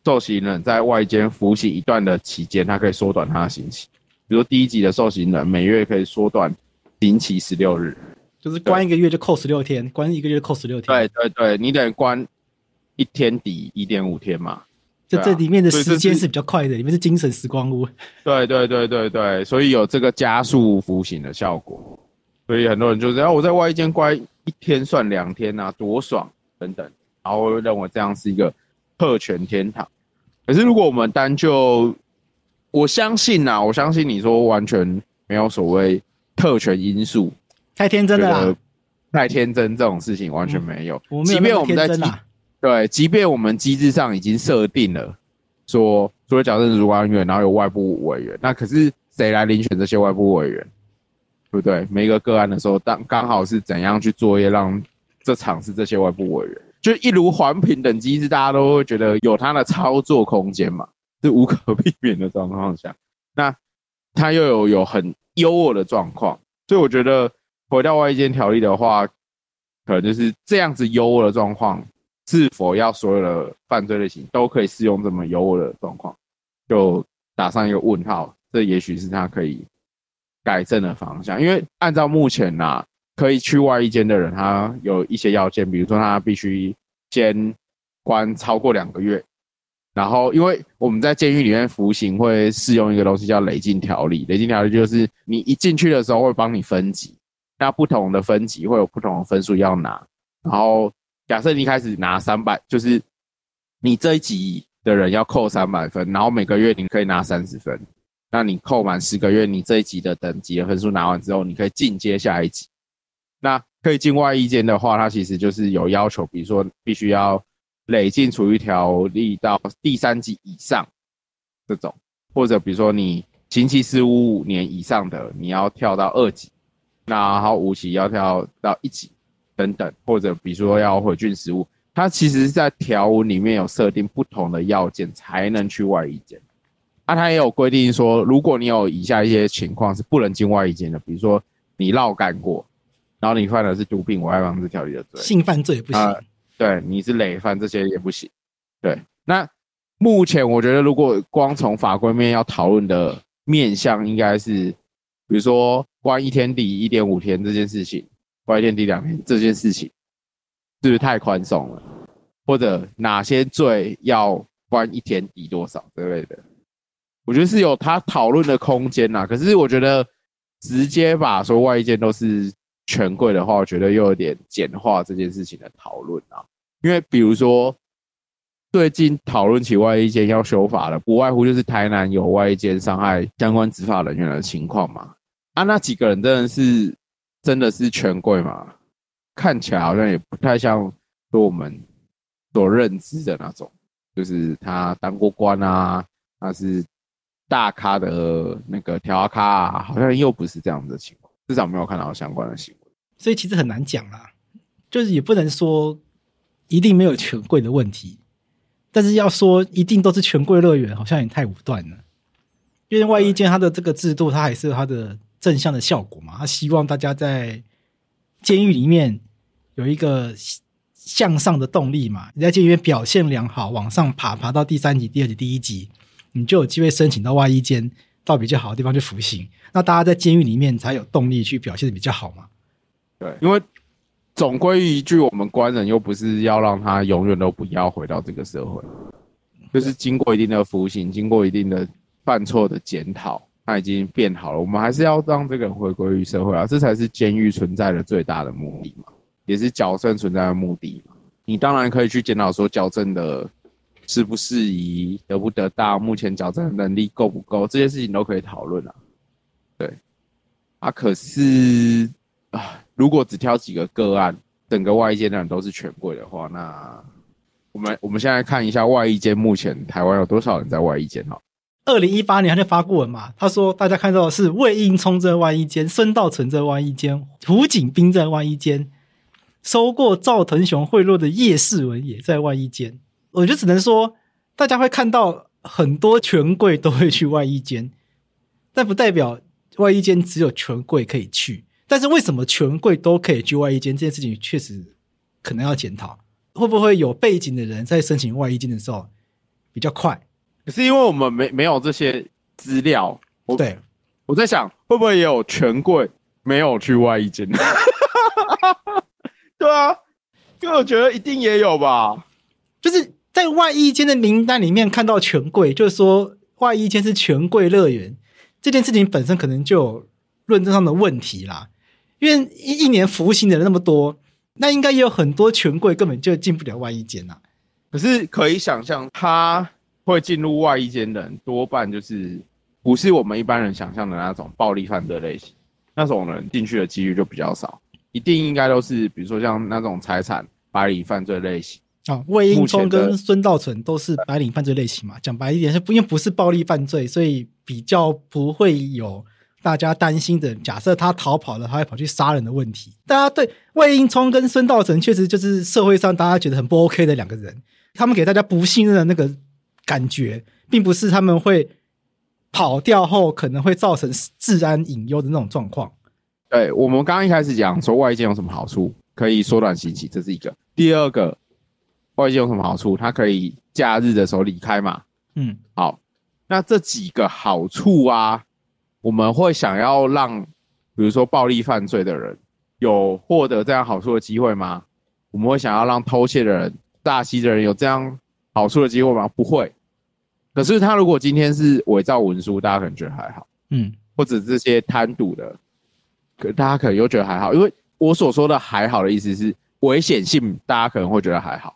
受刑人在外间服刑一段的期间，他可以缩短他的刑期，比如说第一级的受刑人每月可以缩短刑期十六日，就是关一个月就扣十六天，关一个月就扣十六天。对对对，你等于关。一天抵一点五天嘛，就这里面的时间是比较快的，里面是精神时光屋。对对对对对，所以有这个加速服刑的效果。所以很多人就说，我在外役监关一天算两天啊，多爽等等，然后认为这样是一个特权天堂。可是如果我们单就，我相信呐，我相信你说完全没有所谓特权因素，太天真了啦，太天真这种事情完全没有。嗯、即便我们在。对，即便我们机制上已经设定了说，除了矫正主管员，然后有外部委员，那可是谁来遴选这些外部委员？对不对？每一个个案的时候，当刚好是怎样去作业，让这场是这些外部委员，就一如环评等机制，大家都会觉得有它的操作空间嘛，是无可避免的状况下，那它又有有很优渥的状况，所以我觉得回到外役监条例的话，可能就是这样子优渥的状况。是否要所有的犯罪类型都可以适用这么优渥的状况，就打上一个问号。这也许是他可以改正的方向。因为按照目前呐、可以去外役监的人，他有一些要件，比如说他必须先关超过两个月，然后因为我们在监狱里面服刑会适用一个东西叫累进条例，累进条例就是你一进去的时候会帮你分级，那不同的分级会有不同的分数要拿，然后。假设你一开始拿三百，就是你这一级的人要扣三百分，然后每个月你可以拿三十分。那你扣满十个月，你这一级的等级的分数拿完之后，你可以进阶下一级。那可以进外一间的话，它其实就是有要求，比如说必须要累进处遇条例到第三级以上这种，或者比如说你刑期十五五年以上的，你要跳到二级，然后五级要跳到一级。等等，或者比如说要回菌食物，它其实是在条文里面有设定不同的要件才能去外衣间。啊，它也有规定说，如果你有以下一些情况是不能进外衣间的，比如说你绕干过，然后你犯的是毒品危害防制条例的罪，性犯罪也不行。呃，对，你是累犯这些也不行。对，那目前我觉得，如果光从法规面要讨论的面向，应该是比如说关一天抵一点五天这件事情。外役第两天这件事情是不是太宽松了？或者哪些罪要关一天抵多少之类的？我觉得是有他讨论的空间呐。可是我觉得直接把说外役监都是权贵的话，我觉得又有点简化这件事情的讨论啊。因为比如说最近讨论起外役监要修法了，不外乎就是台南有外役监伤害相关执法人员的情况嘛。啊，那几个人真的是。真的是权贵吗？看起来好像也不太像说我们所认知的那种，就是他当过官啊，他是大咖的那个条咖啊，好像又不是这样的情况，至少没有看到相关的新闻。所以其实很难讲啦，就是也不能说一定没有权贵的问题，但是要说一定都是权贵乐园，好像也太武断了。因为外役监他的这个制度，他还是他的。正向的效果嘛，他希望大家在监狱里面有一个向上的动力嘛。你在监狱里面表现良好，往上爬，爬到第三级、第二级、第一级，你就有机会申请到外衣监，到比较好的地方去服刑。那大家在监狱里面才有动力去表现得比较好嘛。对，因为总归一句，我们官人又不是要让他永远都不要回到这个社会，就是经过一定的服刑，经过一定的犯错的检讨。他已经变好了，我们还是要让这个人回归于社会啊，这才是监狱存在的最大的目的嘛，也是矫正存在的目的嘛。你当然可以去检讨说矫正的适不适宜，得不得当，目前矫正的能力够不够，这些事情都可以讨论啊。对，啊，可是啊，如果只挑几个个案，整个外衣间的人都是权贵的话，那我们我们现在看一下外衣间，目前台湾有多少人在外衣间？哈，二零一八年他就发过文嘛，他说大家看到的是魏应充在万衣间，孙道存在万衣间，胡锦斌在万衣间，收过赵腾雄贿赂的叶世文也在万衣间。我就只能说，大家会看到很多权贵都会去万衣间，但不代表万衣间只有权贵可以去。但是为什么权贵都可以去万衣间？这件事情确实可能要检讨，会不会有背景的人在申请万衣间的时候比较快？可是因为我们没没有这些资料，我对，我在想会不会也有权贵没有去外衣间？对啊，因为我觉得一定也有吧，就是。在外衣间的名单里面看到权贵，就是说外衣间是权贵乐园，这件事情本身可能就有论证上的问题啦。因为一一年服刑的人那么多，那应该也有很多权贵根本就进不了外衣间呐。可是可以想象，他会进入外衣间的人，多半就是不是我们一般人想象的那种暴力犯罪类型，那种人进去的几率就比较少，一定应该都是比如说像那种财产白领犯罪类型。啊，魏应充跟孙道存都是白领犯罪类型嘛？讲白一点，是不因为不是暴力犯罪，所以比较不会有大家担心的。假设他逃跑了，他会跑去杀人的问题。大家对魏应充跟孙道存确实就是社会上大家觉得很不 OK 的两个人，他们给大家不信任的那个感觉，并不是他们会跑掉后可能会造成治安隐忧的那种状况。对，我们刚刚一开始讲说外界有什么好处，可以缩短刑期，这是一个。第二个。外界有什么好处？他可以假日的时候离开嘛？嗯，好，那这几个好处啊，我们会想要让，比如说暴力犯罪的人有获得这样好处的机会吗？我们会想要让偷窃的人、诈欺的人有这样好处的机会吗？不会。可是他如果今天是伪造文书，大家可能觉得还好，嗯，或者这些贪赌的，可大家可能又觉得还好，因为我所说的还好的意思是危险性，大家可能会觉得还好。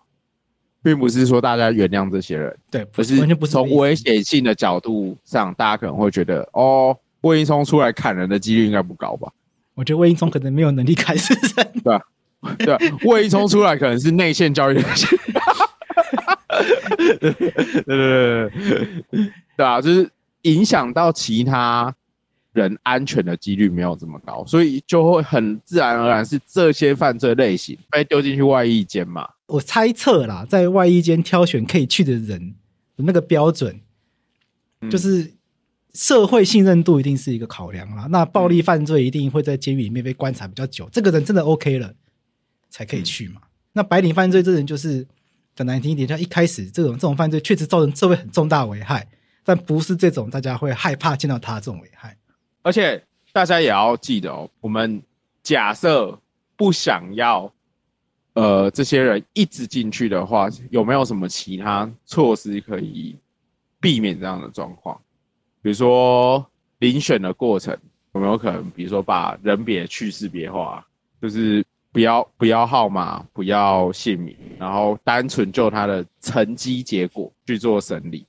并不是说大家原谅这些人，对，不是从危险性的角度上，大家可能会觉得，哦，魏一聪出来砍人的几率应该不高吧？我觉得魏一聪可能没有能力砍死人，对啊？对，魏一聪出来可能是内线交易的，对对对对对啊，就是影响到其他人安全的几率没有这么高，所以就会很自然而然是这些犯罪类型被丢进去外衣间嘛。我猜测啦，在外衣间挑选可以去的人的那个标准，就是社会信任度一定是一个考量啦。那暴力犯罪一定会在监狱里面被观察比较久，这个人真的 OK 了才可以去嘛。那白领犯罪这人就是讲难听一点，像一开始这种这种犯罪确实造成社会很重大危害，但不是这种大家会害怕见到他这种危害。而且大家也要记得哦，我们假设不想要。呃，这些人一直进去的话，有没有什么其他措施可以避免这样的状况？比如说遴选的过程有没有可能，比如说把人别去识别化，就是不要不要号码，不要姓名，然后单纯就他的成绩结果去做审理，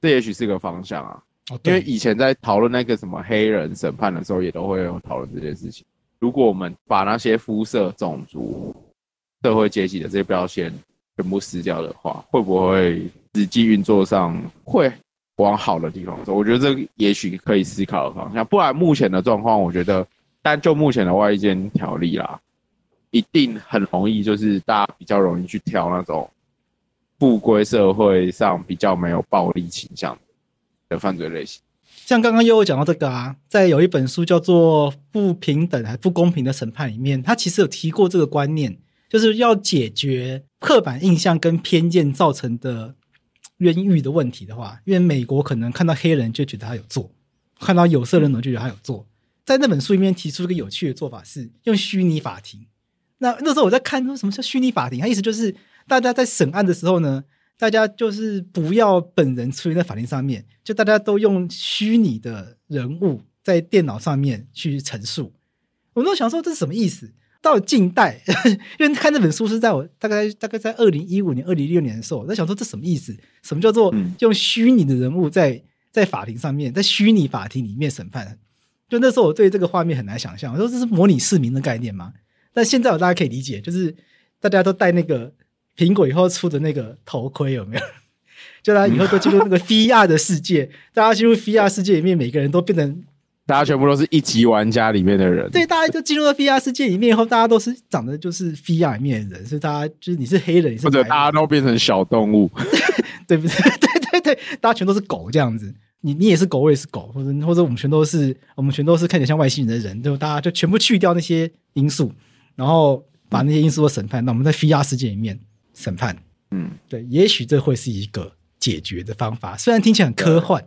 这也许是个方向啊。哦，因为以前在讨论那个什么黑人审判的时候，也都会有讨论这件事情。如果我们把那些肤色、种族，社会阶级的这些标签全部撕掉的话，会不会实际运作上会往好的地方走？我觉得这也许可以思考的方向。不然目前的状况，我觉得，但就目前的外衣间条例啦，一定很容易，就是大家比较容易去挑那种不归社会上比较没有暴力倾向的犯罪类型。像刚刚又有讲到这个啊，在有一本书叫做《不平等还不公平的审判》里面，他其实有提过这个观念。就是要解决刻板印象跟偏见造成的冤狱的问题的话，因为美国可能看到黑人就觉得他有做，看到有色人种就觉得他有做。在那本书里面提出一个有趣的做法是用虚拟法庭。那那时候我在看说什么叫虚拟法庭，它意思就是大家在审案的时候呢，大家就是不要本人出现在法庭上面，就大家都用虚拟的人物在电脑上面去陈述。我都想说这是什么意思？到近代，因为看这本书是在我大概大概在二零一五年、二零一六年的时候，我在想说这什么意思？什么叫做用虚拟的人物在在法庭上面，在虚拟法庭里面审判？就那时候我对这个画面很难想象，我说这是模拟市民的概念吗？但现在我大家可以理解，就是大家都戴那个苹果以后出的那个头盔，有没有？就大家以后都进入那个 VR 的世界，大家进入 VR 世界里面，每个人都变成。大家全部都是一级玩家里面的人，对，大家就进入了 VR 世界里面以后，大家都是长得就是 VR 里面的人，所以大家就是你是黑人，你是或者大家都变成小动物，对不 对？对对对，大家全都是狗这样子，你你也是狗，我也是狗，或者或者我们全都是我们全都是看起来像外星人的人，就大家就全部去掉那些因素，然后把那些因素都审判，那我们在 VR 世界里面审判，嗯，对，也许这会是一个解决的方法，虽然听起来很科幻。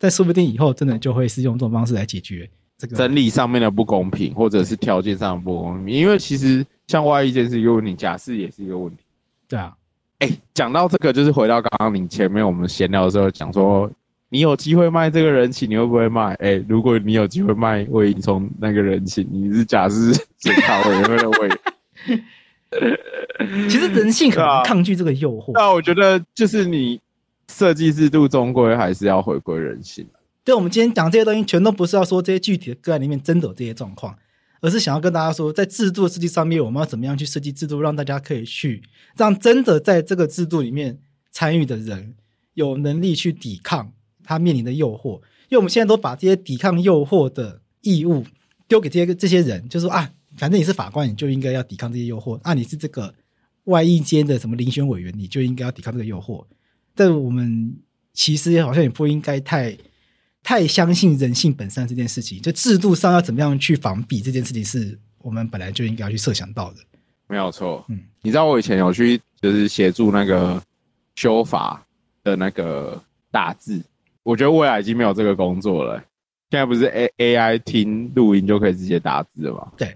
但说不定以后真的就会是用这种方式来解决这个真理上面的不公平，或者是条件上的不公平。因为其实像外衣这件事，如果你假释也是一个问题。对啊，哎、欸，讲到这个，就是回到刚刚你前面我们闲聊的时候讲说，你有机会卖这个人情，你会不会卖？哎、欸，如果你有机会卖魏应充那个人情，你是假释检查委员会的委员。其实人性很抗拒这个诱惑。那、啊、我觉得就是你。设计制度终归还是要回归人性。对，我们今天讲这些东西，全都不是要说这些具体的个案里面真的有这些状况，而是想要跟大家说，在制度的设计上面，我们要怎么样去设计制度，让大家可以去让真的在这个制度里面参与的人有能力去抵抗他面临的诱惑。因为我们现在都把这些抵抗诱惑的义务丢给这些这些人，就是说啊，反正你是法官，你就应该要抵抗这些诱惑；啊，你是这个外役间的什么遴选委员，你就应该要抵抗这个诱惑。但我们其实好像也不应该太太相信人性本善这件事情，就制度上要怎么样去防弊这件事情，是我们本来就应该要去设想到的。没有错，嗯，你知道我以前有去就是协助那个修法的那个打字，我觉得未来已经没有这个工作了。现在不是 A A I 听录音就可以直接打字了吗？对，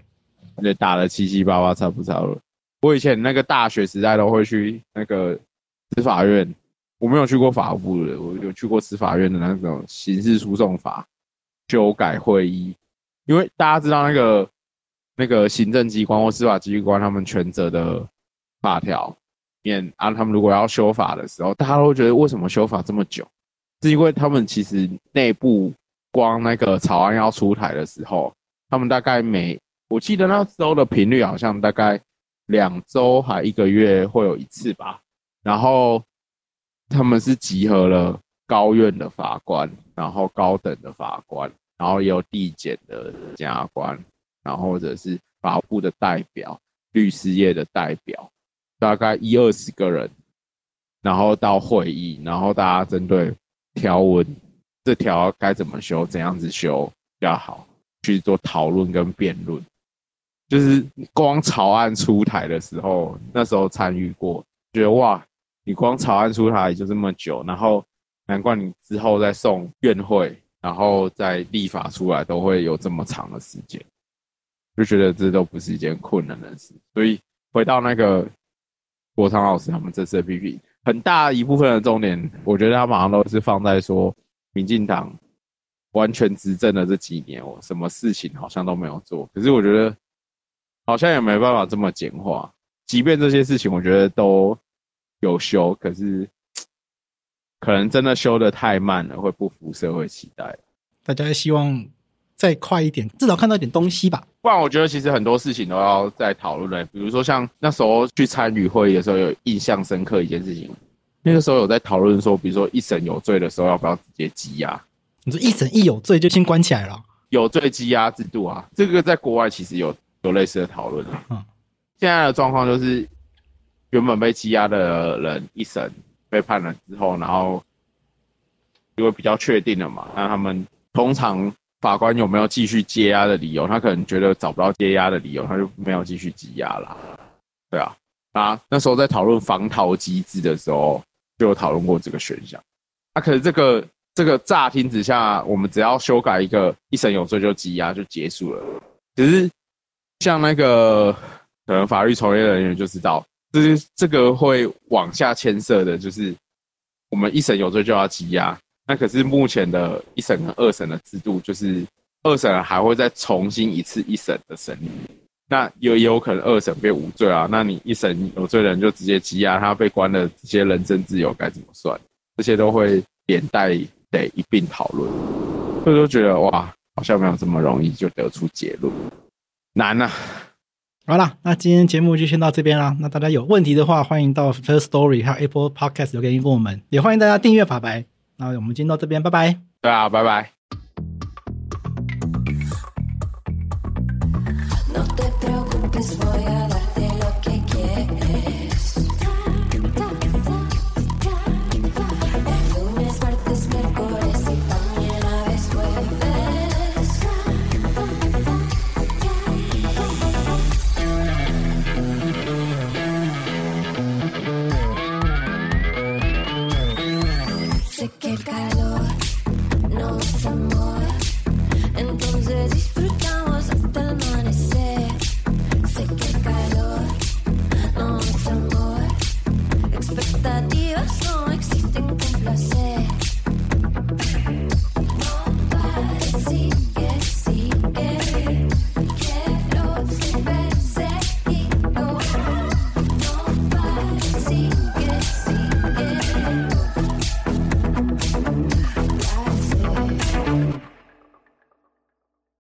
而且打的七七八八，差不差了。我以前那个大学时代都会去那个司法院。我没有去过法务部的，我有去过司法院的那种刑事诉讼法修改会议，因为大家知道那个那个行政机关或司法机关他们权责的法条面啊，他们如果要修法的时候，大家都觉得为什么修法这么久？是因为他们其实内部光那个草案要出台的时候，他们大概每我记得那时候的频率好像大概两周还一个月会有一次吧，然后。他们是集合了高院的法官，然后高等的法官，然后也有地检的检察官，然后或者是法务部的代表、律师业的代表，大概一二十个人，然后到会议，然后大家针对条文，这条该怎么修，怎样子修比较好，去做讨论跟辩论。就是光草案出台的时候，那时候参与过，觉得哇。你光草案出台就这么久，然后难怪你之后再送院会，然后再立法出来都会有这么长的时间，就觉得这都不是一件困难的事。所以回到那个国昌老师他们这次的批评，很大一部分的重点，我觉得他马上都是放在说，民进党完全执政的这几年，我什么事情好像都没有做。可是我觉得好像也没办法这么简化，即便这些事情，我觉得都。有修，可是 可能真的修得太慢了，会不符社会期待。大家希望再快一点，至少看到一点东西吧。不然，我觉得其实很多事情都要再讨论的。比如说，像那时候去参与会议的时候，有印象深刻一件事情。那个时候有在讨论说，比如说一审有罪的时候，要不要直接羁押？你说一审一有罪就先关起来了？有罪羁押制度啊，这个在国外其实有有类似的讨论。嗯，现在的状况就是。原本被羁押的人一审被判了之后，然后因为比较确定了嘛，那他们通常法官有没有继续接押的理由？他可能觉得找不到接押的理由，他就没有继续羁押了。对啊，啊，那时候在讨论防逃机制的时候，就有讨论过这个选项。啊，可是这个这个乍听之下，我们只要修改一个一审有罪就羁押就结束了。只是像那个可能法律从业人员就知道。就是这个会往下牵涉的，就是我们一审有罪就要羁押，那可是目前的一审和二审的制度，就是二审还会再重新一次一审的审理，那有也有可能二审变无罪啊。那你一审有罪的人就直接羁押他被关的这些人身自由该怎么算？这些都会连带得一并讨论。所以就觉得哇，好像没有这么容易就得出结论，难呐好了那今天节目就先到这边啦。那大家有问题的话欢迎到 first story 还有 apple podcast 留言给我们。也欢迎大家订阅法白。那我们今天到这边拜拜。对啊拜拜。